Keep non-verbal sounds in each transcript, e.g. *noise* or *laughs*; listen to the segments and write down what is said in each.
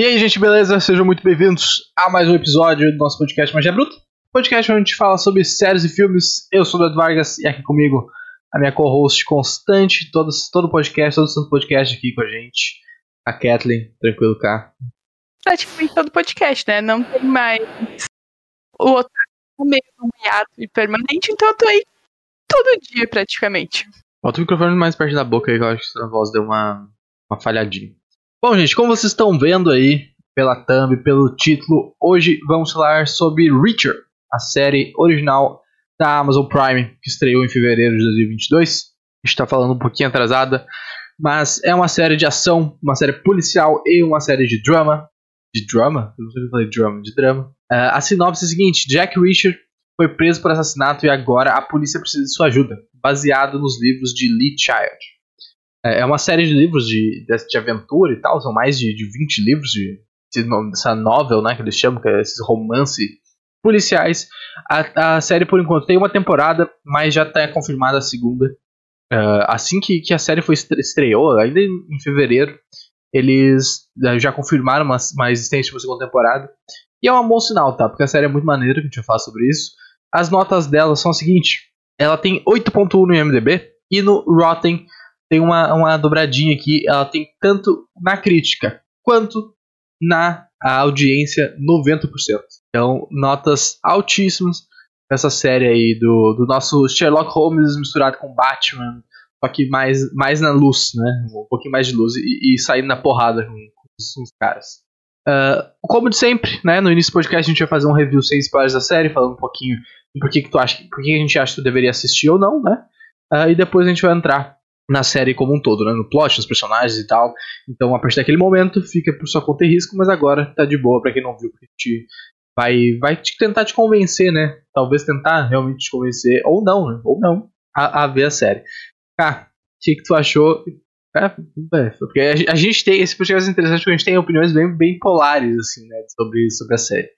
E aí, gente, beleza? Sejam muito bem-vindos a mais um episódio do nosso podcast Magia Bruta. Podcast onde a gente fala sobre séries e filmes. Eu sou o Eduardo Vargas e aqui comigo a minha co-host constante, todo, todo podcast, todo santo podcast aqui com a gente, a Kathleen. Tranquilo, cá? Praticamente todo podcast, né? Não tem mais o outro meio hiato e permanente, então eu tô aí todo dia praticamente. Bota o microfone mais perto da boca aí, que eu acho que a voz deu uma, uma falhadinha. Bom, gente, como vocês estão vendo aí pela thumb, pelo título, hoje vamos falar sobre Reacher, a série original da Amazon Prime, que estreou em fevereiro de 2022. A gente está falando um pouquinho atrasada, mas é uma série de ação, uma série policial e uma série de drama. De drama? Eu não sei que eu falei drama, de drama. Uh, a sinopse é a seguinte: Jack Reacher foi preso por assassinato e agora a polícia precisa de sua ajuda, baseado nos livros de Lee Child. É, é uma série de livros de, de, aventura e tal, são mais de, de 20 livros de, de, dessa novel, né, que eles chamam, que é esses romances policiais. A, a série, por enquanto, tem uma temporada, mas já está confirmada a segunda. Uh, assim que, que a série foi estreou, ainda em, fevereiro, eles já confirmaram uma, uma existência de uma segunda temporada. E é um bom sinal, tá? Porque a série é muito maneira, que a gente vai falar sobre isso. As notas dela são o seguinte: ela tem 8.1 no IMDb e no Rotten tem uma, uma dobradinha aqui, ela tem tanto na crítica quanto na audiência 90%. Então, notas altíssimas essa série aí do, do nosso Sherlock Holmes misturado com Batman, só que mais, mais na luz, né? Um pouquinho mais de luz e, e saindo na porrada com, com os caras. Uh, como de sempre, né? No início do podcast a gente vai fazer um review sem spoilers da série, falando um pouquinho por que, que tu acha, por que a gente acha que tu deveria assistir ou não, né? Uh, e depois a gente vai entrar na série como um todo, né? No plot, nos personagens e tal. Então, a partir daquele momento, fica por sua conta e risco, mas agora tá de boa para quem não viu, porque vai, vai te, tentar te convencer, né? Talvez tentar realmente te convencer, ou não, né? Ou não, a, a ver a série. Ah, o que, que tu achou? É, é, porque a, a, gente tem, esse podcast é interessante porque a gente tem opiniões bem, bem polares, assim, né? Sobre, sobre a série.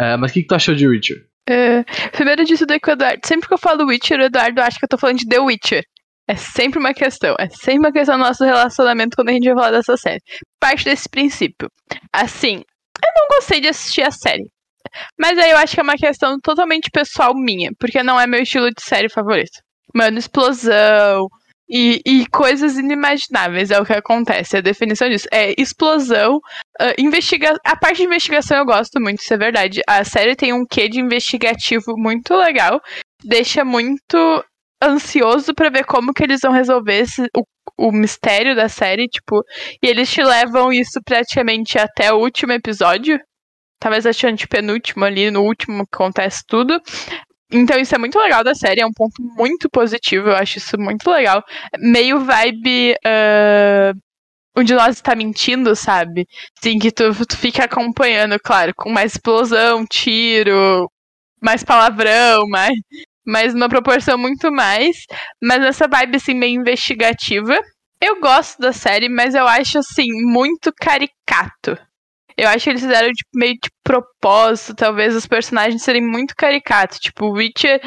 Uh, mas o que, que tu achou de Witcher? É, primeiro tudo é que o Eduardo, sempre que eu falo Witcher, o Eduardo acha que eu tô falando de The Witcher. É sempre uma questão. É sempre uma questão do nosso relacionamento quando a gente vai falar dessa série. Parte desse princípio. Assim, eu não gostei de assistir a série. Mas aí eu acho que é uma questão totalmente pessoal minha, porque não é meu estilo de série favorito. Mano, explosão e, e coisas inimagináveis é o que acontece. A definição disso é explosão, uh, investiga a parte de investigação eu gosto muito, isso é verdade. A série tem um quê de investigativo muito legal, deixa muito ansioso para ver como que eles vão resolver esse, o, o mistério da série, tipo, e eles te levam isso praticamente até o último episódio. Talvez achando penúltimo ali, no último acontece tudo. Então isso é muito legal da série, é um ponto muito positivo, eu acho isso muito legal. Meio vibe uh, onde nós está mentindo, sabe? Sim, que tu, tu fica acompanhando, claro, com mais explosão, tiro, mais palavrão, mais, mas numa proporção muito mais. Mas essa vibe, assim, meio investigativa. Eu gosto da série, mas eu acho, assim, muito caricato. Eu acho que eles fizeram tipo, meio de propósito, talvez os personagens serem muito caricatos. Tipo, o Witcher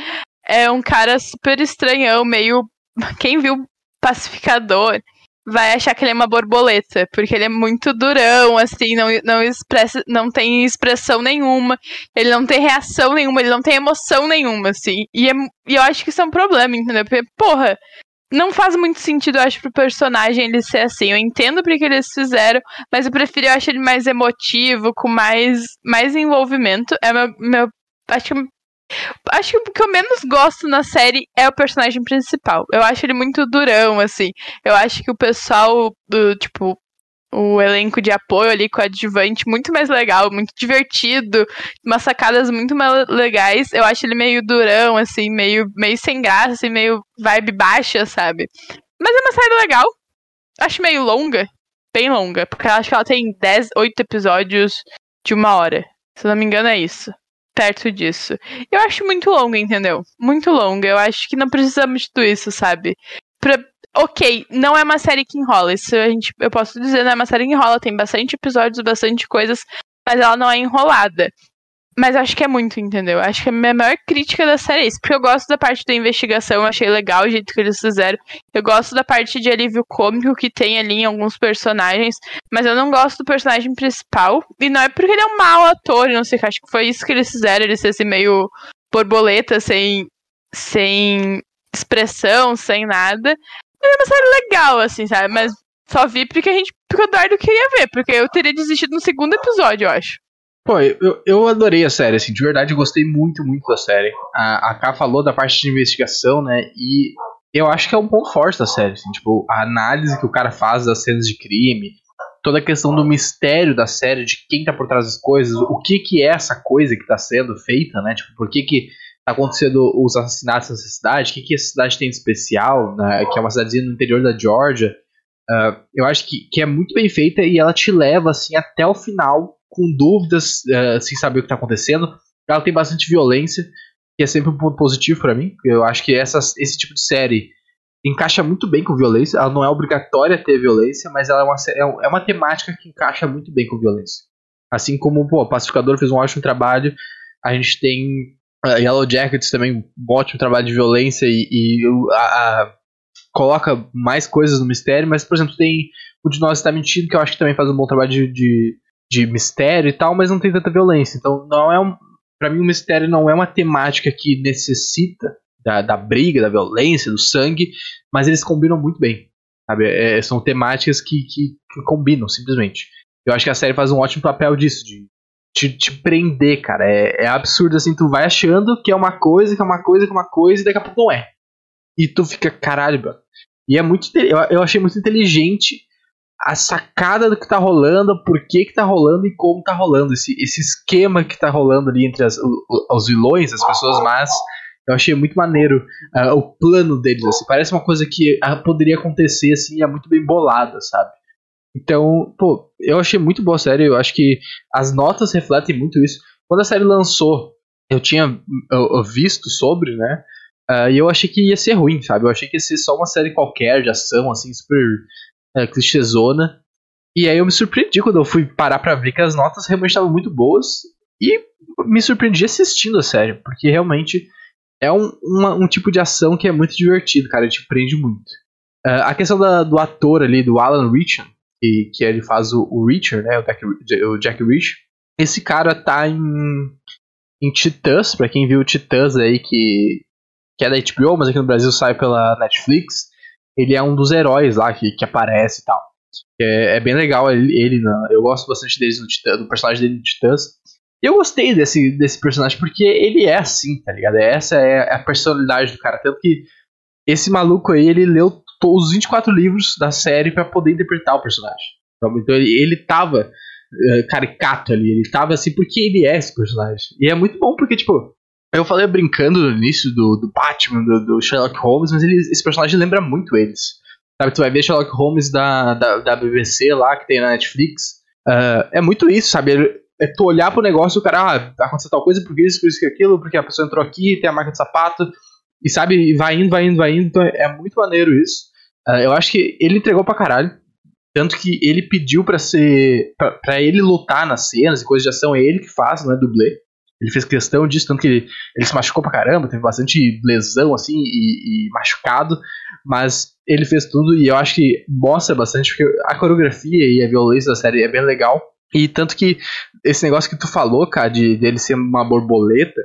é um cara super estranhão, meio. *laughs* Quem viu Pacificador vai achar que ele é uma borboleta, porque ele é muito durão, assim, não, não, expressa, não tem expressão nenhuma, ele não tem reação nenhuma, ele não tem emoção nenhuma, assim. E, é, e eu acho que isso é um problema, entendeu? Porque, porra, não faz muito sentido, eu acho, pro personagem ele ser assim. Eu entendo porque eles fizeram, mas eu prefiro, eu acho ele mais emotivo, com mais, mais envolvimento. É meu, meu. Acho que Acho que o que eu menos gosto na série é o personagem principal. Eu acho ele muito durão, assim. Eu acho que o pessoal do, tipo, o elenco de apoio ali com o adjuvante muito mais legal, muito divertido, umas sacadas muito mais legais. Eu acho ele meio durão, assim, meio, meio sem graça, assim, meio vibe baixa, sabe? Mas é uma série legal. Acho meio longa, bem longa, porque eu acho que ela tem 10, 8 episódios de uma hora. Se não me engano, é isso perto disso. Eu acho muito longa, entendeu? Muito longa. Eu acho que não precisamos de tudo isso, sabe? Pra... Ok, não é uma série que enrola. Isso a gente, eu posso dizer, não é uma série que enrola. Tem bastante episódios, bastante coisas, mas ela não é enrolada. Mas acho que é muito, entendeu? Acho que a minha maior crítica da série é isso. Porque eu gosto da parte da investigação, achei legal o jeito que eles fizeram. Eu gosto da parte de alívio cômico que tem ali em alguns personagens. Mas eu não gosto do personagem principal. E não é porque ele é um mau ator, não sei, acho que foi isso que eles fizeram, ele ser assim meio borboleta, sem, sem expressão, sem nada. Mas é uma série legal, assim, sabe? Mas só vi porque a gente. Porque o Eduardo queria ver, porque eu teria desistido no segundo episódio, eu acho. Pô, eu, eu adorei a série, assim, de verdade eu gostei muito, muito da série. A, a Ká falou da parte de investigação, né? E eu acho que é um ponto forte da série, assim, tipo, a análise que o cara faz das cenas de crime, toda a questão do mistério da série, de quem tá por trás das coisas, o que que é essa coisa que tá sendo feita, né? Tipo, por que que tá acontecendo os assassinatos nessa cidade, o que que essa cidade tem de especial, né? Que é uma cidadezinha no interior da Georgia. Uh, eu acho que, que é muito bem feita e ela te leva, assim, até o final com dúvidas, uh, sem saber o que está acontecendo. Ela tem bastante violência, que é sempre um ponto positivo para mim. Eu acho que essas, esse tipo de série encaixa muito bem com violência. Ela não é obrigatória ter violência, mas ela é uma, é, é uma temática que encaixa muito bem com violência. Assim como pô, o Pacificador fez um ótimo trabalho, a gente tem uh, Yellow Jackets também, um ótimo trabalho de violência e, e a, a, coloca mais coisas no mistério, mas, por exemplo, tem o de Nós Está Mentindo, que eu acho que também faz um bom trabalho de, de de mistério e tal, mas não tem tanta violência. Então, não é um, para mim, o mistério não é uma temática que necessita da, da briga, da violência, do sangue, mas eles combinam muito bem. Sabe? É, são temáticas que, que, que, combinam, simplesmente. Eu acho que a série faz um ótimo papel disso, de te, te prender, cara. É, é absurdo assim, tu vai achando que é uma coisa, que é uma coisa, que é uma coisa, e daqui a pouco não é. E tu fica, caralho, bro. E é muito. Eu, eu achei muito inteligente a sacada do que tá rolando, por que que tá rolando e como tá rolando. Esse, esse esquema que tá rolando ali entre as, os vilões, as pessoas más. Eu achei muito maneiro uh, o plano deles, assim. Parece uma coisa que uh, poderia acontecer, assim, é muito bem bolada, sabe? Então, pô, eu achei muito boa a série. Eu acho que as notas refletem muito isso. Quando a série lançou, eu tinha eu, visto sobre, né? Uh, e eu achei que ia ser ruim, sabe? Eu achei que ia ser só uma série qualquer de ação, assim, super é, clichêzona. E aí eu me surpreendi quando eu fui parar pra ver que as notas realmente estavam muito boas. E me surpreendi assistindo a série, porque realmente é um, uma, um tipo de ação que é muito divertido, cara, te prende muito. Uh, a questão da, do ator ali, do Alan Richard, que, que ele faz o, o Richard, né, o Jack, o Jack Rich, esse cara tá em, em Titãs, pra quem viu Titãs aí, que, que é da HBO, mas aqui no Brasil sai pela Netflix ele é um dos heróis lá que, que aparece e tal. É, é bem legal ele, ele né? eu gosto bastante dele no Titã, do personagem dele no Titãs. Eu gostei desse, desse personagem porque ele é assim, tá ligado? Essa é a personalidade do cara. Tanto que esse maluco aí, ele leu os 24 livros da série para poder interpretar o personagem. Então, então ele, ele tava uh, caricato ali, ele tava assim porque ele é esse personagem. E é muito bom porque, tipo, eu falei brincando no início do, do Batman, do, do Sherlock Holmes, mas ele, esse personagem lembra muito eles. Sabe, tu vai ver Sherlock Holmes da, da, da BBC lá, que tem na Netflix. Uh, é muito isso, sabe? É tu olhar pro negócio e o cara, ah, vai acontecer tal coisa, por isso, por isso que aquilo, porque a pessoa entrou aqui, tem a marca de sapato, e sabe, vai indo, vai indo, vai indo. Então é muito maneiro isso. Uh, eu acho que ele entregou pra caralho. Tanto que ele pediu para ser. para ele lutar nas cenas e coisas de ação, é ele que faz, não é dublê. Ele fez questão disso, tanto que ele, ele se machucou pra caramba, teve bastante lesão, assim, e, e, machucado, mas ele fez tudo e eu acho que mostra bastante, porque a coreografia e a violência da série é bem legal. E tanto que esse negócio que tu falou, cara, de dele ser uma borboleta,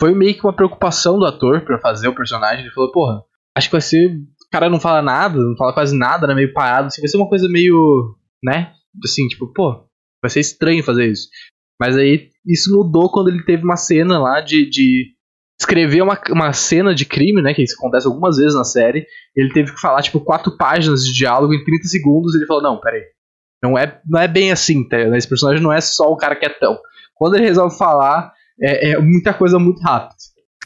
foi meio que uma preocupação do ator para fazer o personagem. Ele falou, porra, acho que vai ser. O cara não fala nada, não fala quase nada, né? Meio parado, assim, vai ser uma coisa meio. né? Assim, tipo, pô, vai ser estranho fazer isso. Mas aí isso mudou quando ele teve uma cena lá de, de escrever uma, uma cena de crime, né? Que isso acontece algumas vezes na série. Ele teve que falar, tipo, quatro páginas de diálogo em 30 segundos. E ele falou: Não, peraí. Não é, não é bem assim, tá? Esse personagem não é só o cara quietão. Quando ele resolve falar, é, é muita coisa muito rápida.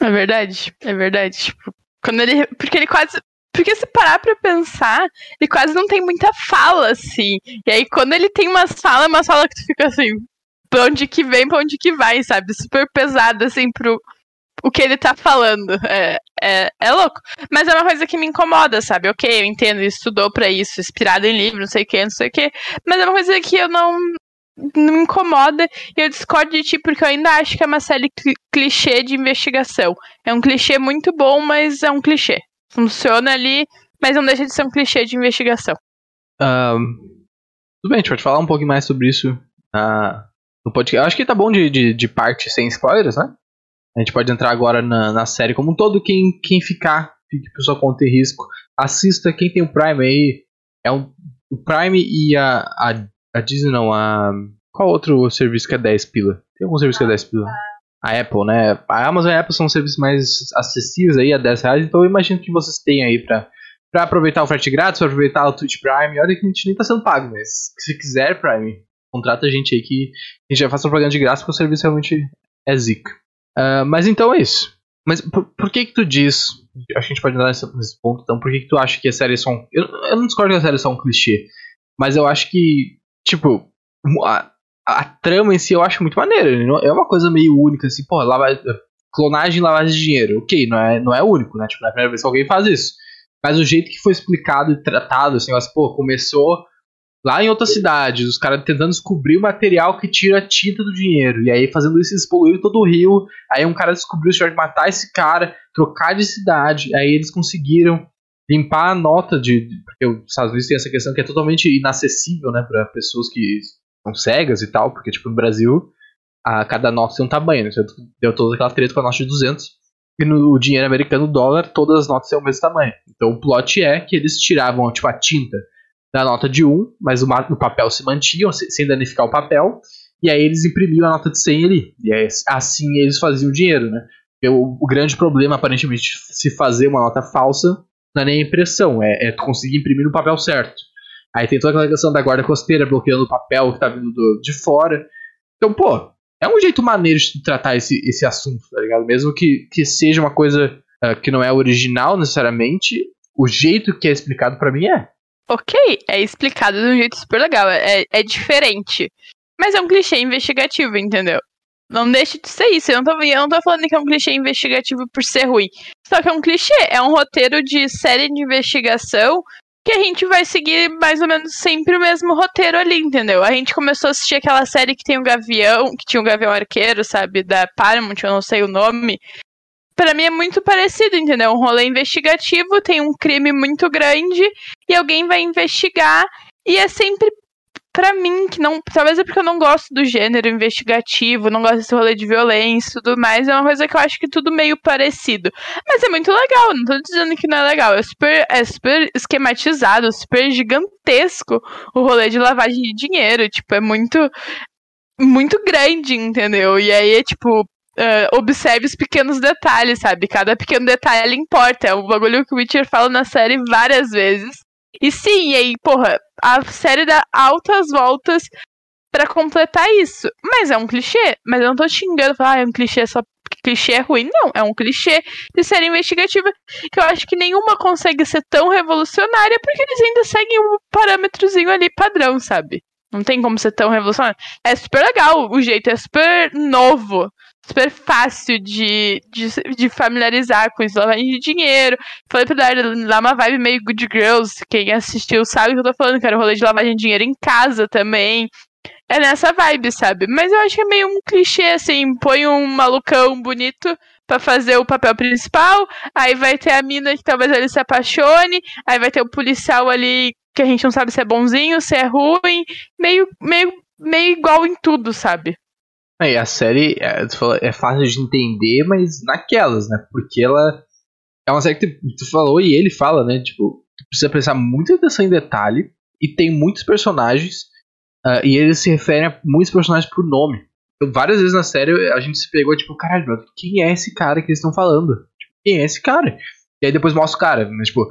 É verdade, é verdade. Tipo, quando ele. Porque ele quase. Porque se parar pra pensar, ele quase não tem muita fala, assim. E aí, quando ele tem umas falas, uma fala que tu fica assim, pra onde que vem, pra onde que vai, sabe? Super pesado, assim, pro o que ele tá falando. É, é, é louco. Mas é uma coisa que me incomoda, sabe? Ok, eu entendo, estudou pra isso, inspirado em livro, não sei o que, não sei o que. Mas é uma coisa que eu não. não me incomoda e eu discordo de ti porque eu ainda acho que é uma série clichê de investigação. É um clichê muito bom, mas é um clichê. Funciona ali, mas não deixa de ser um clichê de investigação. Um, tudo bem, a gente pode falar um pouquinho mais sobre isso uh, no podcast. Acho que tá bom de, de, de, parte sem spoilers, né? A gente pode entrar agora na, na série como um todo. Quem, quem ficar, fique por sua conta e risco. Assista, quem tem o Prime aí. É um, o Prime e a, a a Disney não, a. Qual outro serviço que é 10 pila? Tem algum serviço que é 10 pila? A Apple, né? A Amazon e a Apple são serviços mais acessíveis aí a 10 reais, então eu imagino que vocês têm aí pra, pra aproveitar o frete grátis, pra aproveitar o Twitch Prime. Olha que a gente nem tá sendo pago, mas se quiser Prime, contrata a gente aí que a gente já faz propaganda de graça porque o serviço realmente é zica. Uh, mas então é isso. Mas por, por, que que tu diz, acho a gente pode entrar nesse, nesse ponto, então, por que que tu acha que as séries são... Eu, eu não discordo que as séries são um clichê, mas eu acho que tipo, a, a trama em si eu acho muito maneira. É uma coisa meio única, assim, pô, lava, clonagem lavagem de dinheiro. Ok, não é, não é único, né? Tipo, não é a primeira vez que alguém faz isso. Mas o jeito que foi explicado e tratado, assim, assim pô, começou lá em outra cidade, os caras tentando descobrir o material que tira a tinta do dinheiro. E aí, fazendo isso, eles poluíram todo o rio. Aí, um cara descobriu o de matar esse cara, trocar de cidade. Aí, eles conseguiram limpar a nota de. Porque os Estados Unidos tem essa questão que é totalmente inacessível, né, para pessoas que são cegas e tal, porque, tipo, no Brasil, a cada nota tem um tamanho, né? Deu toda aquela treta com a nota de 200. E no dinheiro americano, dólar, todas as notas têm o mesmo tamanho. Então o plot é que eles tiravam, tipo, a tinta da nota de 1, mas o, o papel se mantinha, sem danificar o papel, e aí eles imprimiam a nota de 100 ali. E aí, assim eles faziam dinheiro, né? O, o grande problema, aparentemente, se fazer uma nota falsa não é nem impressão, é, é conseguir imprimir no papel certo. Aí tem toda aquela questão da guarda costeira bloqueando o papel que tá vindo do, de fora. Então, pô, é um jeito maneiro de tratar esse, esse assunto, tá ligado? Mesmo que, que seja uma coisa uh, que não é original necessariamente, o jeito que é explicado para mim é. Ok, é explicado de um jeito super legal, é, é diferente. Mas é um clichê investigativo, entendeu? Não deixe de ser isso. Eu não, tô, eu não tô falando que é um clichê investigativo por ser ruim. Só que é um clichê. É um roteiro de série de investigação que a gente vai seguir mais ou menos sempre o mesmo roteiro ali, entendeu? A gente começou a assistir aquela série que tem o um Gavião, que tinha o um Gavião Arqueiro, sabe? Da Paramount, eu não sei o nome. Para mim é muito parecido, entendeu? Um rolê investigativo, tem um crime muito grande e alguém vai investigar e é sempre para mim, que não. Talvez é porque eu não gosto do gênero investigativo, não gosto desse rolê de violência tudo mais. É uma coisa que eu acho que tudo meio parecido. Mas é muito legal, não tô dizendo que não é legal. É super, é super esquematizado, super gigantesco o rolê de lavagem de dinheiro. Tipo, é muito. Muito grande, entendeu? E aí é tipo, Uh, observe os pequenos detalhes, sabe? Cada pequeno detalhe importa. É um bagulho que o Witcher fala na série várias vezes. E sim, e aí, porra, a série dá altas voltas para completar isso. Mas é um clichê. Mas eu não tô xingando, falar, ah, é um clichê só clichê é ruim. Não, é um clichê de série investigativa que eu acho que nenhuma consegue ser tão revolucionária porque eles ainda seguem um parâmetrozinho ali padrão, sabe? Não tem como ser tão revolucionário. É super legal, o jeito é super novo super fácil de, de, de, familiarizar com isso, lavagem de dinheiro. Falei pra dar lá uma vibe meio good girls. Quem assistiu sabe o que eu tô falando, que era o rolê de lavagem de dinheiro em casa também. É nessa vibe, sabe? Mas eu acho que é meio um clichê, assim, põe um malucão bonito para fazer o papel principal, aí vai ter a mina que talvez ele se apaixone, aí vai ter o policial ali que a gente não sabe se é bonzinho, se é ruim, meio, meio, meio igual em tudo, sabe? É, a série é, é, fácil de entender, mas naquelas, né? Porque ela é uma série que tu falou e ele fala, né? Tipo, tu precisa prestar muita atenção em detalhe e tem muitos personagens uh, e eles se referem a muitos personagens por nome. Então, várias vezes na série a gente se pegou, tipo, caralho, mano, quem é esse cara que eles estão falando? Tipo, quem é esse cara? E aí depois mostra o cara, né? Tipo,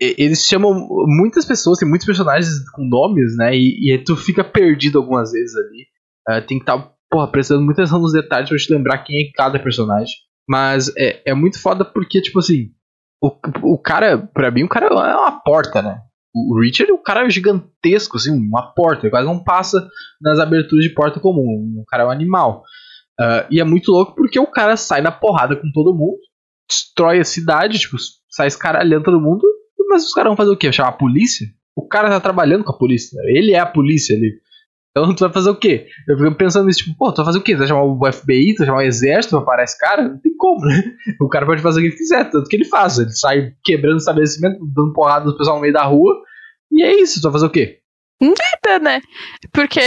eles chamam muitas pessoas, tem muitos personagens com nomes, né? E, e tu fica perdido algumas vezes ali. Uh, tem que estar tá porra, prestando muita atenção nos detalhes pra te lembrar quem é cada personagem. Mas é, é muito foda porque, tipo assim, o, o cara, pra mim, o cara é uma porta, né? O Richard, o cara é gigantesco, assim, uma porta. Ele quase não passa nas aberturas de porta comum. O cara é um animal. Uh, e é muito louco porque o cara sai na porrada com todo mundo, destrói a cidade, tipo, sai escaralhando todo mundo. Mas os caras vão fazer o quê? Chamar a polícia? O cara tá trabalhando com a polícia. Ele é a polícia ali. Então tu vai fazer o quê? Eu fico pensando nisso, tipo, pô, tu vai fazer o quê? Tu vai chamar o FBI, tu vai chamar o exército pra parar esse cara? Não tem como, né? O cara pode fazer o que ele quiser, tanto que ele faz. Ele sai quebrando estabelecimento, dando porrada no pessoal no meio da rua. E é isso, tu vai fazer o quê? Nada, né? Porque,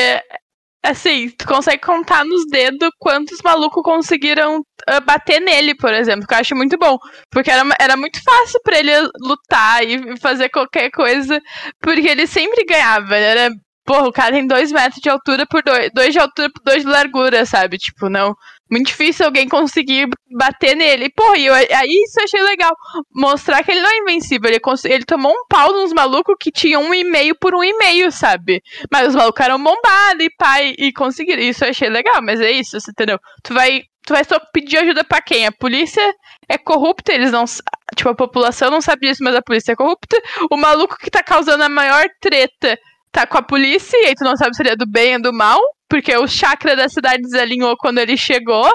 assim, tu consegue contar nos dedos quantos malucos conseguiram uh, bater nele, por exemplo, que eu acho muito bom. Porque era, era muito fácil para ele lutar e fazer qualquer coisa, porque ele sempre ganhava. Ele era Porra, o cara tem dois metros de altura por dois, dois de altura por dois de largura, sabe? Tipo, não. Muito difícil alguém conseguir bater nele. Porra, e eu, aí isso eu achei legal. Mostrar que ele não é invencível. Ele, ele tomou um pau nos malucos que tinham um e meio por um e meio, sabe? Mas os malucos eram bombados e pai e conseguiram. Isso eu achei legal, mas é isso, você entendeu? Tu vai. Tu vai só pedir ajuda para quem? A polícia é corrupta, eles não. Tipo, a população não sabe disso, mas a polícia é corrupta. O maluco que tá causando a maior treta tá com a polícia e aí tu não sabe se ele é do bem ou do mal, porque o chakra da cidade desalinhou quando ele chegou.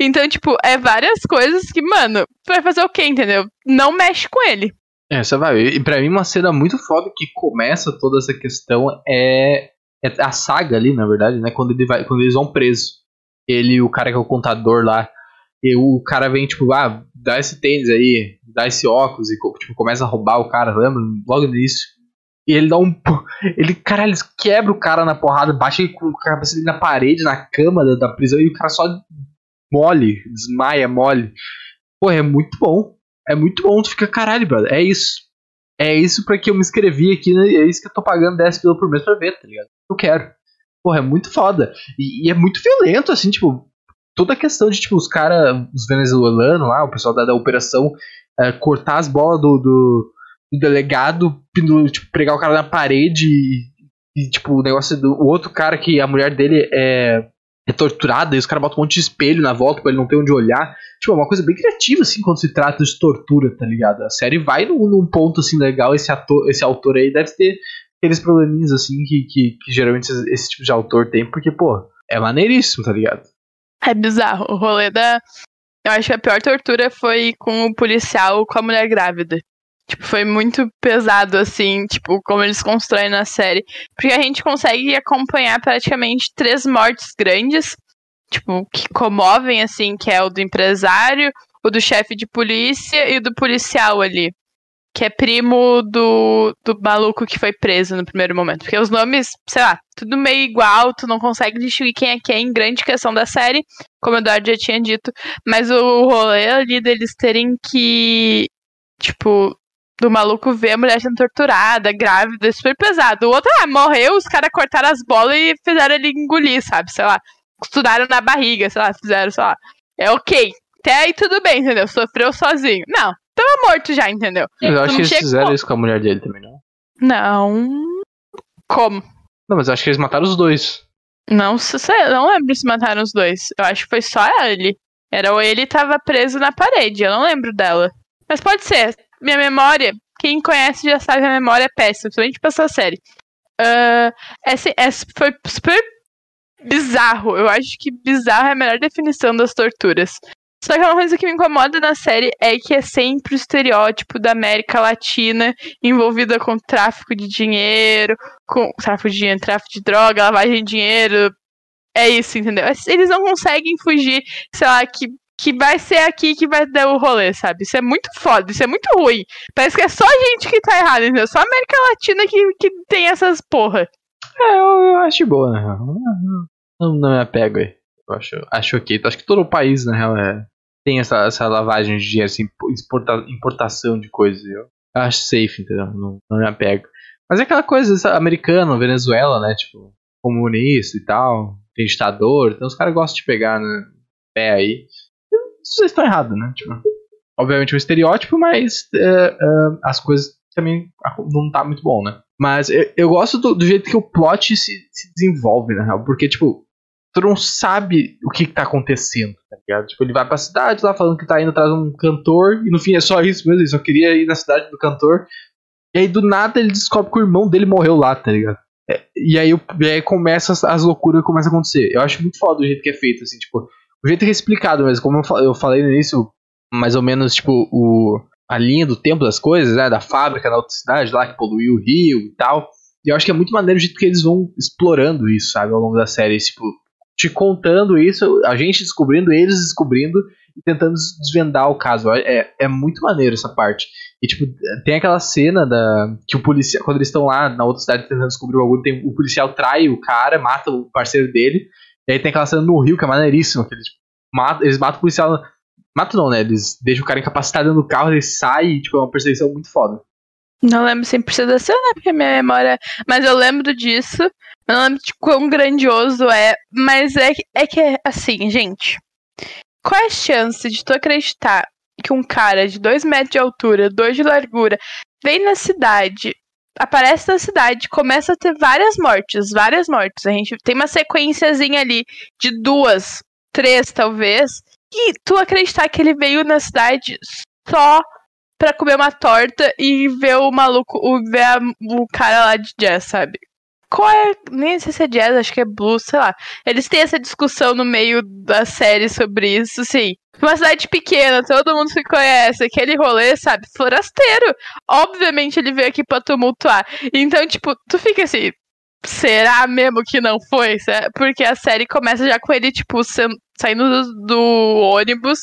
Então, tipo, é várias coisas que, mano, tu vai fazer o quê, entendeu? Não mexe com ele. É, você vai. E pra mim, uma cena muito foda que começa toda essa questão é, é a saga ali, na verdade, né? Quando, ele vai, quando eles vão preso. Ele, o cara que é o contador lá, e o cara vem, tipo, ah, dá esse tênis aí, dá esse óculos, e tipo, começa a roubar o cara, lembra? Logo no início. E ele dá um. Ele, caralho, quebra o cara na porrada, baixa ele com a cabeça dele na parede, na cama da, da prisão, e o cara só mole, desmaia, mole. Pô, é muito bom. É muito bom, tu fica, caralho, brother. É isso. É isso pra que eu me inscrevi aqui, né? É isso que eu tô pagando 10 pila por mês pra ver, tá ligado? Eu quero. Porra, é muito foda. E, e é muito violento, assim, tipo, toda a questão de, tipo, os caras, os venezuelanos lá, o pessoal da, da operação, é, cortar as bolas do, do o delegado tipo, pregar o cara na parede e, e, tipo, o negócio do o outro cara que a mulher dele é, é torturada e os caras botam um monte de espelho na volta pra ele não ter onde olhar. Tipo, é uma coisa bem criativa, assim, quando se trata de tortura, tá ligado? A série vai num, num ponto, assim, legal. Esse, ator, esse autor aí deve ter aqueles probleminhas, assim, que, que, que geralmente esse, esse tipo de autor tem, porque, pô, é maneiríssimo, tá ligado? É bizarro. O rolê da. Eu acho que a pior tortura foi com o policial com a mulher grávida. Tipo, foi muito pesado, assim, tipo, como eles constroem na série. Porque a gente consegue acompanhar praticamente três mortes grandes, tipo, que comovem, assim, que é o do empresário, o do chefe de polícia e o do policial ali. Que é primo do, do maluco que foi preso no primeiro momento. Porque os nomes, sei lá, tudo meio igual, tu não consegue distinguir quem é quem, grande questão da série, como o Eduardo já tinha dito. Mas o rolê ali deles terem que, tipo, do maluco ver a mulher sendo torturada, grávida, super pesado. O outro, ah, morreu, os caras cortaram as bolas e fizeram ele engolir, sabe? Sei lá, costuraram na barriga, sei lá, fizeram, sei lá. É ok. Até aí tudo bem, entendeu? Sofreu sozinho. Não, tava morto já, entendeu? Eu acho que eles fizeram isso com a mulher dele também, não? Não. Como? Não, mas eu acho que eles mataram os dois. Não, sei, não lembro se mataram os dois. Eu acho que foi só ele. Era ou ele tava preso na parede, eu não lembro dela. Mas pode ser minha memória, quem conhece já sabe, a memória é péssima, principalmente pra essa série. Uh, esse, esse foi super bizarro. Eu acho que bizarro é a melhor definição das torturas. Só que uma coisa que me incomoda na série é que é sempre o estereótipo da América Latina envolvida com tráfico de dinheiro, com tráfico de dinheiro, tráfico de droga, lavagem de dinheiro. É isso, entendeu? Eles não conseguem fugir, sei lá, que que vai ser aqui que vai dar o rolê, sabe? Isso é muito foda, isso é muito ruim. Parece que é só a gente que tá errado, entendeu? Só a América Latina que, que tem essas porra. É, eu, eu acho boa, na real. Não, não me apego aí. Eu acho, acho ok. Acho que todo o país, na real, é, tem essa, essa lavagem de dinheiro, importa, importação de coisas. Eu acho safe, entendeu? Não, não me apego. Mas é aquela coisa americana, Venezuela, né? Tipo, comunista e tal. Tem ditador. Então os caras gostam de pegar, né? Pé aí vocês estão errados, né? Tipo, obviamente é um estereótipo, mas uh, uh, as coisas também não tá muito bom, né? Mas eu, eu gosto do, do, jeito que o plot se, se, desenvolve, na real, porque, tipo, tu não sabe o que, que tá acontecendo, tá ligado? Tipo, ele vai pra cidade lá falando que tá indo atrás de um cantor, e no fim é só isso mesmo, ele só queria ir na cidade do cantor, e aí do nada ele descobre que o irmão dele morreu lá, tá ligado? É, e, aí, e aí começa as, as loucuras começam a acontecer. Eu acho muito foda o jeito que é feito, assim, tipo, jeito que é explicado, mas como eu falei no início, mais ou menos, tipo, o, a linha do tempo das coisas, né? Da fábrica na outra cidade lá que poluiu o rio e tal. E eu acho que é muito maneiro o jeito que eles vão explorando isso, sabe, ao longo da série. Tipo, te contando isso, a gente descobrindo, eles descobrindo e tentando desvendar o caso. É, é muito maneiro essa parte. E, tipo, tem aquela cena da. Que o policial. Quando eles estão lá na outra cidade tentando descobrir o bagulho, tem, o policial trai o cara, mata o parceiro dele. E aí tem aquela cena no Rio que é maneiríssima. Que eles, tipo, matam, eles matam o policial. Matam não, né? Eles deixam o cara incapacitado do carro, ele sai e, tipo, é uma perseguição muito foda. Não lembro 100% da cena, porque minha memória. Mas eu lembro disso. Eu não lembro de quão grandioso é. Mas é, é que é assim, gente. Qual é a chance de tu acreditar que um cara de 2 metros de altura, 2 de largura, vem na cidade, aparece na cidade, começa a ter várias mortes, várias mortes. A gente tem uma sequenciazinha ali de duas, três talvez. E tu acreditar que ele veio na cidade só pra comer uma torta e ver o maluco, o, ver o cara lá de jazz, sabe? Qual é. Nem sei se é jazz, acho que é blues, sei lá. Eles têm essa discussão no meio da série sobre isso, sim. Uma cidade pequena, todo mundo se conhece, aquele rolê, sabe? Forasteiro. Obviamente ele veio aqui pra tumultuar. Então, tipo, tu fica assim. Será mesmo que não foi? Porque a série começa já com ele, tipo, saindo do, do ônibus,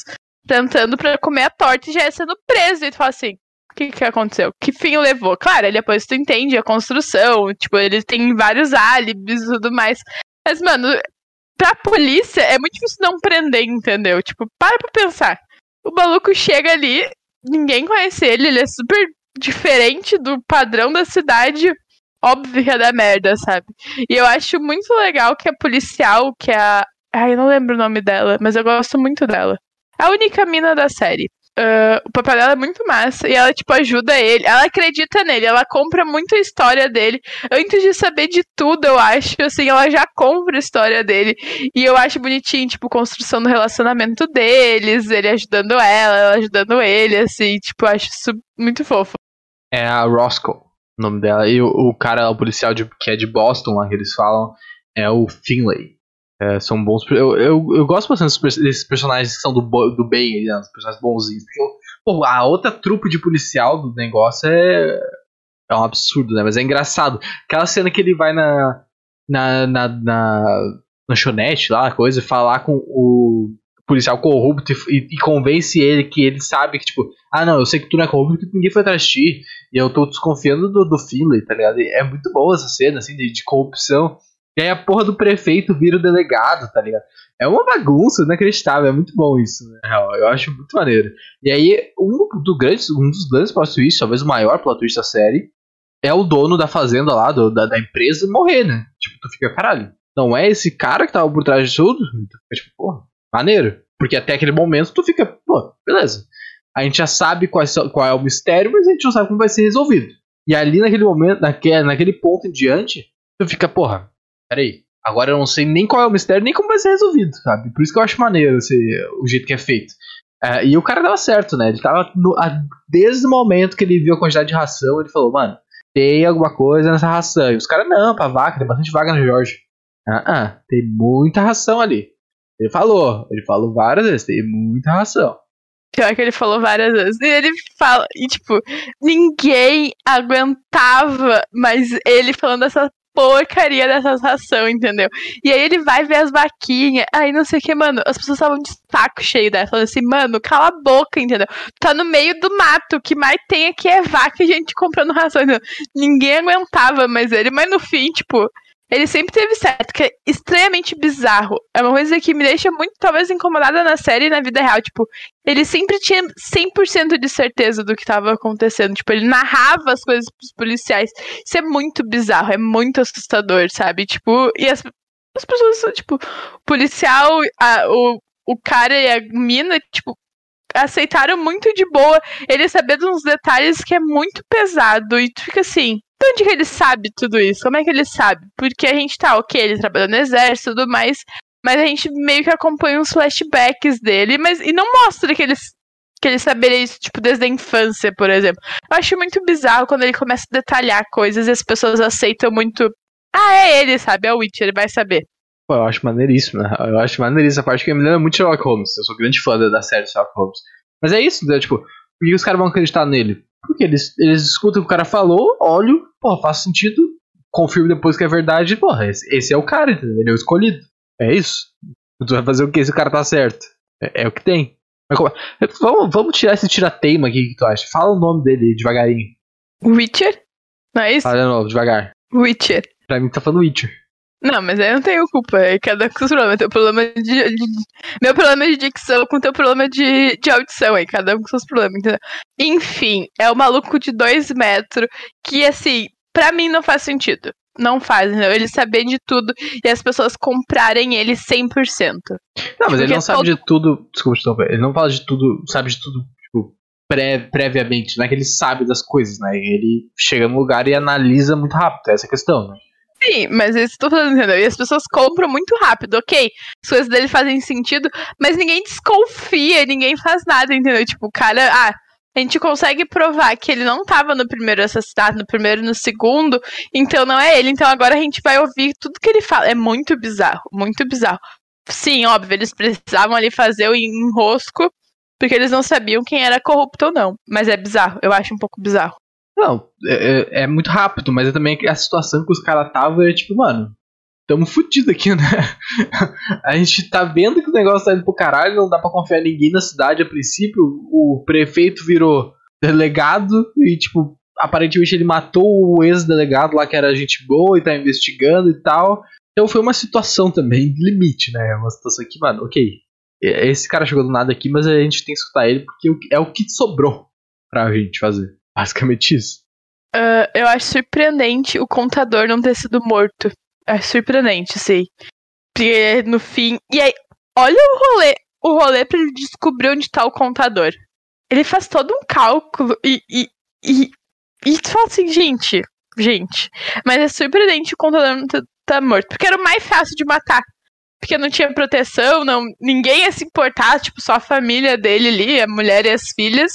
tentando pra comer a torta e já é sendo preso. E tu fala assim: o que, que aconteceu? Que fim levou? Claro, depois tu entende a construção, tipo, ele tem vários álibis e tudo mais. Mas, mano, pra polícia é muito difícil não prender, entendeu? Tipo, para pra pensar. O maluco chega ali, ninguém conhece ele, ele é super diferente do padrão da cidade. Óbvio que é da merda, sabe? E eu acho muito legal que a policial, que é a. Ai, eu não lembro o nome dela, mas eu gosto muito dela. A única mina da série. Uh, o papel dela é muito massa e ela, tipo, ajuda ele. Ela acredita nele, ela compra muito a história dele. Antes de saber de tudo, eu acho, assim, ela já compra a história dele. E eu acho bonitinho, tipo, construção do relacionamento deles, ele ajudando ela, ela ajudando ele, assim, tipo, eu acho isso muito fofo. É a Roscoe, o nome dela. E o, o cara, o policial de, que é de Boston, lá que eles falam, é o Finlay. É, são bons. Eu, eu, eu gosto bastante desses personagens que são do, do bem, né, os personagens bonzinhos. Porque pô, a outra trupe de policial do negócio é. É um absurdo, né? Mas é engraçado. Aquela cena que ele vai na. Na. Na. na lá, coisa, falar com o policial corrupto e, e, convence ele que ele sabe que, tipo, ah não, eu sei que tu não é corrupto porque ninguém foi atrás de ti. E eu tô desconfiando do, do Finley, tá ligado? E é muito boa essa cena, assim, de, de corrupção. E aí a porra do prefeito vira o delegado, tá ligado? É uma bagunça inacreditável, é muito bom isso, né? Eu acho muito maneiro. E aí, um, do grandes, um dos grandes plot twists, talvez o maior plot twist da série, é o dono da fazenda lá, do, da, da, empresa, morrer, né? Tipo, tu fica, caralho, não é esse cara que tava por trás de tudo? Tu fica, tipo, porra, maneiro. Porque até aquele momento tu fica, pô, beleza. A gente já sabe qual, qual é o mistério, mas a gente não sabe como vai ser resolvido. E ali naquele momento, naquele, naquele ponto em diante, tu fica, porra, peraí, agora eu não sei nem qual é o mistério, nem como vai ser resolvido, sabe? Por isso que eu acho maneiro esse, o jeito que é feito. É, e o cara dava certo, né? Ele tava. No, a, desde o momento que ele viu a quantidade de ração, ele falou, mano, tem alguma coisa nessa ração. E os caras, não, pra vaca, tem bastante vaca no Jorge. Ah, ah, tem muita ração ali. Ele falou, ele falou várias vezes, tem muita ração. Pior que ele falou várias vezes. E ele fala, e tipo, ninguém aguentava mas ele falando essa porcaria dessas ração, entendeu? E aí ele vai ver as vaquinhas, aí não sei o que, mano, as pessoas estavam de saco cheio dela, falando assim, mano, cala a boca, entendeu? Tá no meio do mato, o que mais tem aqui é vaca e gente comprando ração, entendeu? Ninguém aguentava mais ele, mas no fim, tipo, ele sempre teve certo, que é extremamente bizarro. É uma coisa que me deixa muito, talvez, incomodada na série e na vida real. Tipo, ele sempre tinha 100% de certeza do que estava acontecendo. Tipo, ele narrava as coisas pros policiais. Isso é muito bizarro, é muito assustador, sabe? Tipo, e as, as pessoas, tipo, o policial, a, o, o cara e a mina, tipo, aceitaram muito de boa ele saber de uns detalhes que é muito pesado. E tu fica assim, de onde que ele sabe tudo isso? Como é que ele sabe? Porque a gente tá, ok, ele trabalhou no exército e tudo mais, mas a gente meio que acompanha uns flashbacks dele, mas e não mostra que ele, que ele saberia isso, tipo, desde a infância, por exemplo. Eu acho muito bizarro quando ele começa a detalhar coisas e as pessoas aceitam muito. Ah, é ele, sabe? É o Witcher, ele vai saber. Pô, eu acho maneiríssimo, né? Eu acho maneiríssimo a parte que me lembra muito Sherlock Holmes. Eu sou grande fã da série Sherlock Holmes. Mas é isso, né? Tipo, por que os caras vão acreditar nele? Porque eles, eles escutam o que o cara falou, olham, pô, faz sentido, confirma depois que é verdade, porra, esse, esse é o cara, entendeu? Ele é o escolhido. É isso. Tu vai fazer o que se o cara tá certo? É, é o que tem. Vamos, vamos tirar esse tirateima aqui que tu acha. Fala o nome dele devagarinho. Witcher? Não é isso? Fala de novo, devagar. Witcher. Pra mim tá falando Witcher. Não, mas aí eu não tenho culpa. É cada um com seus problemas. Teu problema de, de, Meu problema é de dicção com teu problema de, de audição aí. Cada um com seus problemas, entendeu? Enfim, é o maluco de dois metros que, assim, pra mim não faz sentido. Não faz, entendeu? Ele saber de tudo e as pessoas comprarem ele 100%. Não, mas ele não sabe todo... de tudo. Desculpa, ele não fala de tudo, sabe de tudo, tipo, pré, previamente. Não é que ele sabe das coisas, né? Ele chega no lugar e analisa muito rápido. Essa é a questão, né? Sim, mas isso tô falando, entendeu? E as pessoas compram muito rápido, ok? As coisas dele fazem sentido, mas ninguém desconfia, ninguém faz nada, entendeu? Tipo, o cara, ah, a gente consegue provar que ele não tava no primeiro assassinato, no primeiro e no segundo, então não é ele. Então agora a gente vai ouvir tudo que ele fala. É muito bizarro, muito bizarro. Sim, óbvio, eles precisavam ali fazer o enrosco, porque eles não sabiam quem era corrupto ou não. Mas é bizarro, eu acho um pouco bizarro. Não, é, é, é muito rápido, mas é também a situação que os caras estavam é tipo, mano, tamo fudido aqui, *laughs* né? a gente tá vendo que o negócio tá indo pro caralho, não dá pra confiar em ninguém na cidade a princípio. O prefeito virou delegado e, tipo, aparentemente ele matou o ex-delegado lá que era gente boa e tá investigando e tal. Então foi uma situação também limite, né? Uma situação que, mano, ok. Esse cara chegou do nada aqui, mas a gente tem que escutar ele porque é o que sobrou pra gente fazer. Basicamente *laughs* isso. Uh, eu acho surpreendente o contador não ter sido morto. É surpreendente, sei. Porque no fim. E aí, olha o rolê. O rolê pra ele descobrir onde tá o contador. Ele faz todo um cálculo e. E, e, e tu fala assim, gente. Gente. Mas é surpreendente o contador não tá, tá morto. Porque era o mais fácil de matar porque não tinha proteção, não, ninguém ia se importar, tipo, só a família dele ali, a mulher e as filhas.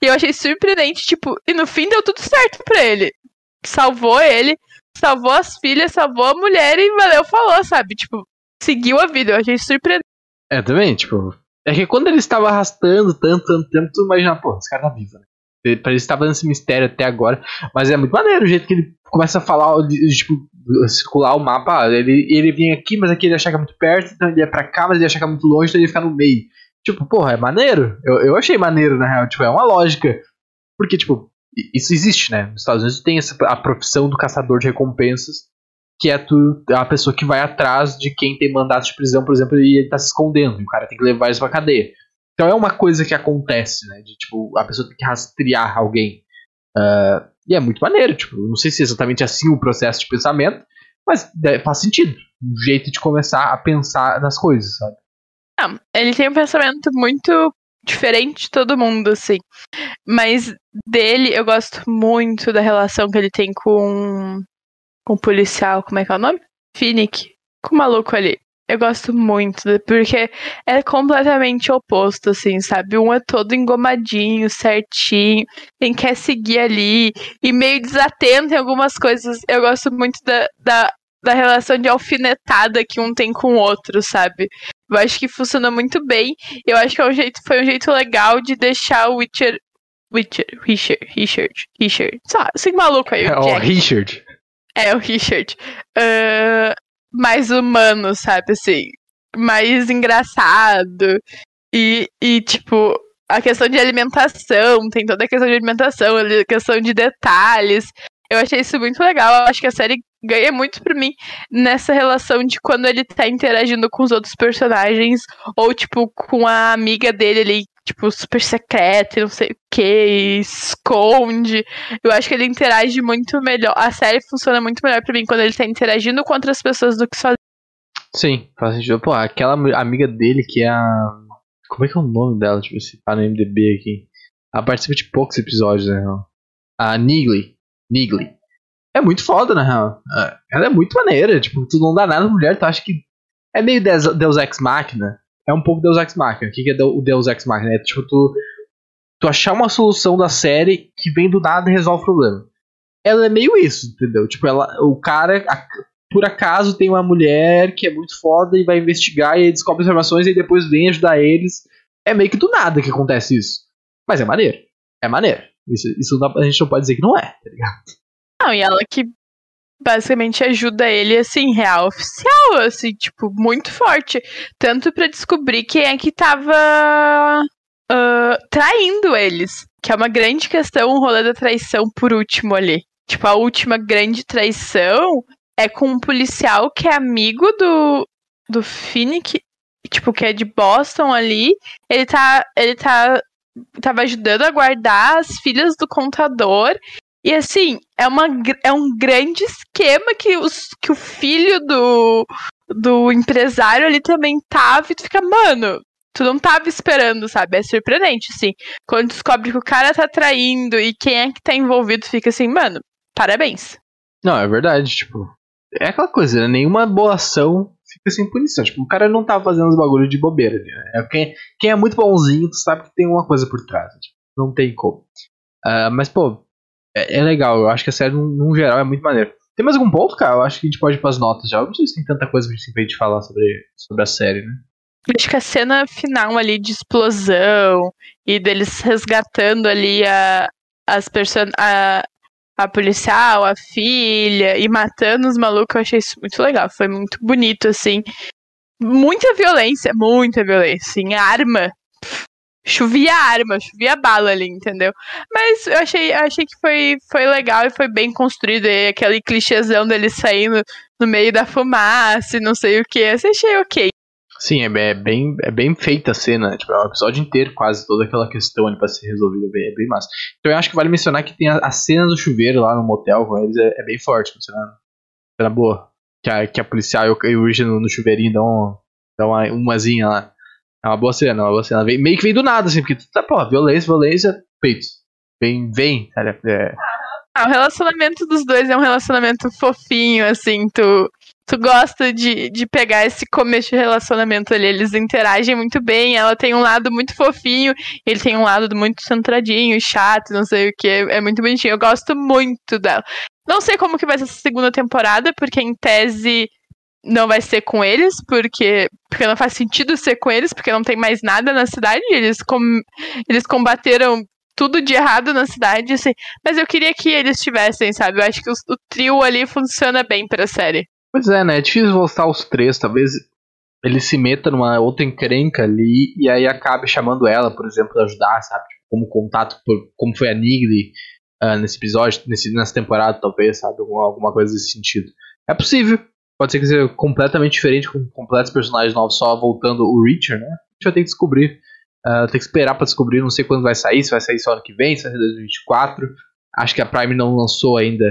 E eu achei surpreendente, tipo, e no fim deu tudo certo pra ele. Salvou ele, salvou as filhas, salvou a mulher e valeu, falou, sabe? Tipo, seguiu a vida. Eu achei surpreendente. É, também, tipo. É que quando ele estava arrastando tanto, tanto tempo, tu imagina, pô, esse cara tá vivo, né? Pra ele estava nesse mistério até agora. Mas é muito maneiro o jeito que ele começa a falar, tipo, circular o mapa. Ele, ele vinha aqui, mas aqui ele achava que é muito perto, então ele ia pra cá, mas ele achava que é muito longe, então ele ia ficar no meio. Tipo, porra, é maneiro. Eu, eu achei maneiro, na real. Tipo, é uma lógica. Porque, tipo, isso existe, né? Nos Estados Unidos tem essa, a profissão do caçador de recompensas, que é tu, a pessoa que vai atrás de quem tem mandato de prisão, por exemplo, e ele tá se escondendo. O cara tem que levar eles pra cadeia. Então é uma coisa que acontece, né? De tipo, a pessoa tem que rastrear alguém. Uh, e é muito maneiro, tipo, não sei se é exatamente assim o processo de pensamento, mas faz sentido. Um jeito de começar a pensar nas coisas, sabe? Não, ele tem um pensamento muito diferente de todo mundo, assim. Mas dele, eu gosto muito da relação que ele tem com, com o policial, como é que é o nome? Finnick, com o maluco ali. Eu gosto muito, porque é completamente oposto, assim, sabe? Um é todo engomadinho, certinho, quem quer seguir ali, e meio desatento em algumas coisas. Eu gosto muito da, da, da relação de alfinetada que um tem com o outro, sabe? Eu acho que funciona muito bem. Eu acho que é um jeito, foi um jeito legal de deixar o Witcher. Witcher, Richard, Richard, Richard. Sabe, esse maluco aí. O é o Richard. É, o Richard. Uh, mais humano, sabe? Assim, mais engraçado. E, e, tipo, a questão de alimentação, tem toda a questão de alimentação, a questão de detalhes. Eu achei isso muito legal. Eu acho que a série ganha muito pra mim nessa relação de quando ele tá interagindo com os outros personagens, ou, tipo, com a amiga dele ali, tipo, super secreta e não sei o que, esconde. Eu acho que ele interage muito melhor. A série funciona muito melhor pra mim quando ele tá interagindo com outras pessoas do que sozinho. Sim, faz sentido. Pô, aquela amiga dele que é a. Como é que é o nome dela? Ver se tá no MDB aqui. Ela participa de poucos episódios, né? A Nigli. Nigli. É muito foda, na real. É, ela é muito maneira. Tipo, tu não dá nada pra mulher, tu acha que. É meio Deus Ex Machina é um pouco Deus Ex Machina. O que é o Deus Ex Machina? É tipo tu, tu achar uma solução da série que vem do nada e resolve o problema. Ela é meio isso, entendeu? Tipo, ela, o cara, a, por acaso, tem uma mulher que é muito foda e vai investigar e descobre informações e depois vem ajudar eles. É meio que do nada que acontece isso. Mas é maneiro. É maneiro. Isso, isso a gente não pode dizer que não é, tá ligado? Não, e ela que basicamente ajuda ele, assim, real oficial, assim, tipo, muito forte. Tanto para descobrir quem é que tava uh, traindo eles. Que é uma grande questão o rolê da traição por último ali. Tipo, a última grande traição é com um policial que é amigo do, do Finnick, tipo, que é de Boston ali. Ele tá. Ele tá. Tava ajudando a guardar as filhas do contador. E assim, é, uma, é um grande esquema que, os, que o filho do, do empresário ali também tava. E tu fica, mano, tu não tava esperando, sabe? É surpreendente, assim. Quando descobre que o cara tá traindo e quem é que tá envolvido, fica assim, mano, parabéns. Não, é verdade, tipo. É aquela coisa, né? Nenhuma boa ação fica sem punição. Tipo, o cara não tá fazendo os bagulhos de bobeira, né? É quem, quem é muito bonzinho, tu sabe que tem uma coisa por trás. Tipo, não tem como. Uh, mas, pô, é, é, legal. Eu acho que a série, num, geral, é muito maneiro. Tem mais algum ponto, cara? Eu acho que a gente pode ir pras notas já. Eu não sei se tem tanta coisa pra gente falar sobre, sobre a série, né? Acho que a cena final ali de explosão e deles resgatando ali a, as person a, a policial, a filha e matando os malucos, eu achei isso muito legal. Foi muito bonito, assim. Muita violência, muita violência. Em arma. Chovia arma, chovia bala ali, entendeu? Mas eu achei, eu achei que foi, foi legal e foi bem construído. E aquele clichêzão dele saindo no meio da fumaça e não sei o que. Eu achei ok. Sim, é, é, bem, é bem feita a cena, tipo, é um episódio inteiro quase, toda aquela questão ali pra ser resolvida, é bem, é bem massa. Então eu acho que vale mencionar que tem a, a cena do chuveiro lá no motel com eles, é, é bem forte, uma cena, boa. Que a, que a policial e o Richard no, no, chuveirinho dão, dão uma umazinha lá. É uma boa cena, uma boa cena. Meio que vem do nada, assim, porque tá, pô, violência, violência, peitos. Vem, vem, sabe? É. Ah, o relacionamento dos dois é um relacionamento fofinho, assim, tu tu gosta de, de pegar esse começo de relacionamento ali. Eles interagem muito bem, ela tem um lado muito fofinho, ele tem um lado muito centradinho, chato, não sei o que. É muito bonitinho. Eu gosto muito dela. Não sei como que vai ser essa segunda temporada, porque em tese não vai ser com eles, porque, porque não faz sentido ser com eles, porque não tem mais nada na cidade. Eles, com, eles combateram tudo de errado na cidade, assim. Mas eu queria que eles tivessem, sabe? Eu acho que o, o trio ali funciona bem pra série. Pois é, né? É difícil voltar os três. Talvez ele se meta numa outra encrenca ali e aí acabe chamando ela, por exemplo, pra ajudar, sabe? Tipo, como contato, por, como foi a Nigli uh, nesse episódio, nesse, nessa temporada, talvez, sabe? Alguma, alguma coisa desse sentido. É possível. Pode ser que seja completamente diferente, com completos personagens novos, só voltando o Richard, né? A gente vai ter que descobrir. Uh, tem que esperar para descobrir, não sei quando vai sair, se vai sair só ano que vem, se vai ser 2024. Acho que a Prime não lançou ainda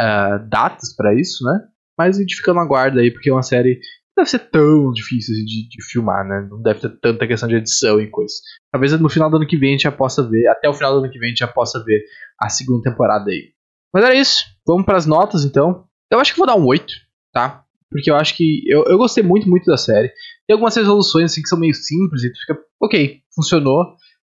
uh, datas para isso, né? Mas a gente fica na guarda aí, porque é uma série deve ser tão difícil de, de, filmar, né? Não deve ter tanta questão de edição e coisa. Talvez no final do ano que vem a gente já possa ver, até o final do ano que vem a gente já possa ver a segunda temporada aí. Mas era isso. Vamos para as notas então. Eu acho que vou dar um 8, tá? Porque eu acho que. Eu, eu gostei muito, muito da série. Tem algumas resoluções assim que são meio simples e tu fica. Ok, funcionou.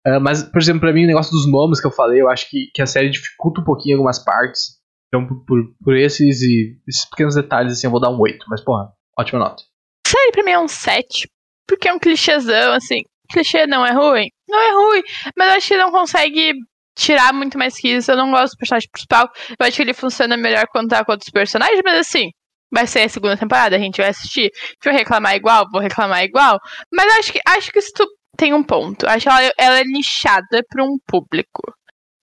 Uh, mas, por exemplo, pra mim o negócio dos nomes que eu falei, eu acho que, que a série dificulta um pouquinho algumas partes. Então, por, por, por esses, e, esses pequenos detalhes, assim, eu vou dar um 8. Mas, porra, ótima nota. Série pra mim é um 7. Porque é um clichêzão, assim. Clichê não é ruim? Não é ruim. Mas eu acho que não consegue tirar muito mais que isso. Eu não gosto do personagem principal. Eu acho que ele funciona melhor quando tá com outros personagens, mas assim. Vai ser a segunda temporada, a gente vai assistir. Se eu reclamar igual, vou reclamar igual. Mas acho que acho que isso tem um ponto. Acho que ela, ela é nichada para um público.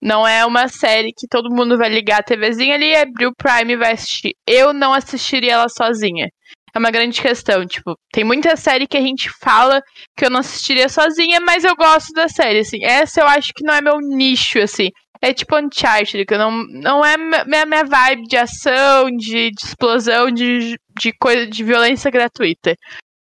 Não é uma série que todo mundo vai ligar a TVzinha ali, abrir o Prime e vai assistir. Eu não assistiria ela sozinha. É uma grande questão. Tipo, tem muita série que a gente fala que eu não assistiria sozinha, mas eu gosto da série, assim. Essa eu acho que não é meu nicho, assim. É tipo Uncharted, que não, não é minha, minha vibe de ação, de, de explosão, de, de coisa de violência gratuita.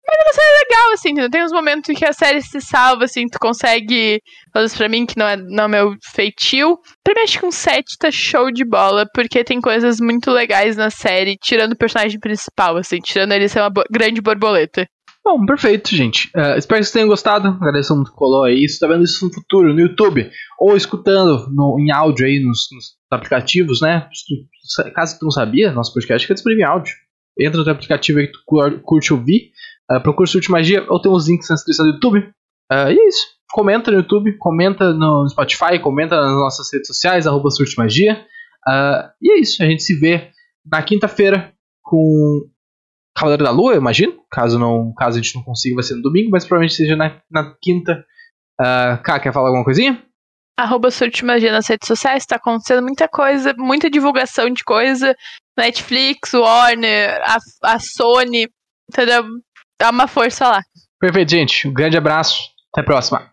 Mas é uma série legal, assim? Tem uns momentos que a série se salva, assim, tu consegue. Coisas pra mim que não é, não é meu feitio. Pra mim, acho que um 7 tá show de bola, porque tem coisas muito legais na série, tirando o personagem principal, assim, tirando ele ser uma grande borboleta. Bom, perfeito, gente. Uh, espero que vocês tenham gostado. Agradeço muito colou aí. Se tá vendo isso no futuro, no YouTube, ou escutando no, em áudio aí nos, nos aplicativos, né? Caso tu não sabia, nosso podcast fica disponível em áudio. Entra no teu aplicativo aí que tu curte ouvir Uh, procura Surte Magia ou tem uns links na descrição do YouTube. Uh, e é isso. Comenta no YouTube, comenta no Spotify, comenta nas nossas redes sociais, arroba Surte Magia. Uh, e é isso. A gente se vê na quinta-feira com Cavaleiro da Lua, eu imagino. Caso, não, caso a gente não consiga, vai ser no domingo, mas provavelmente seja na, na quinta. Uh, Cá, quer falar alguma coisinha? Arroba Surtimagia nas redes sociais, tá acontecendo muita coisa, muita divulgação de coisa. Netflix, Warner, a, a Sony, entendeu? Dá uma força lá. Perfeito, gente. Um grande abraço. Até a próxima.